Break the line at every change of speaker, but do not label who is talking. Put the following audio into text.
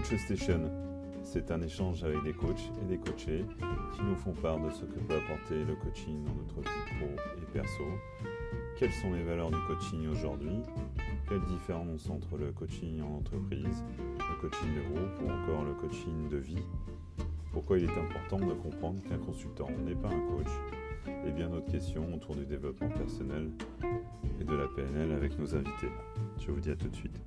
Coach Station, c'est un échange avec des coachs et des coachés qui nous font part de ce que peut apporter le coaching dans notre vie pro et perso. Quelles sont les valeurs du coaching aujourd'hui? Quelle différence entre le coaching en entreprise, le coaching de groupe ou encore le coaching de vie? Pourquoi il est important de comprendre qu'un consultant n'est pas un coach? Et bien d'autres questions autour du développement personnel et de la PNL avec nos invités. Je vous dis à tout de suite.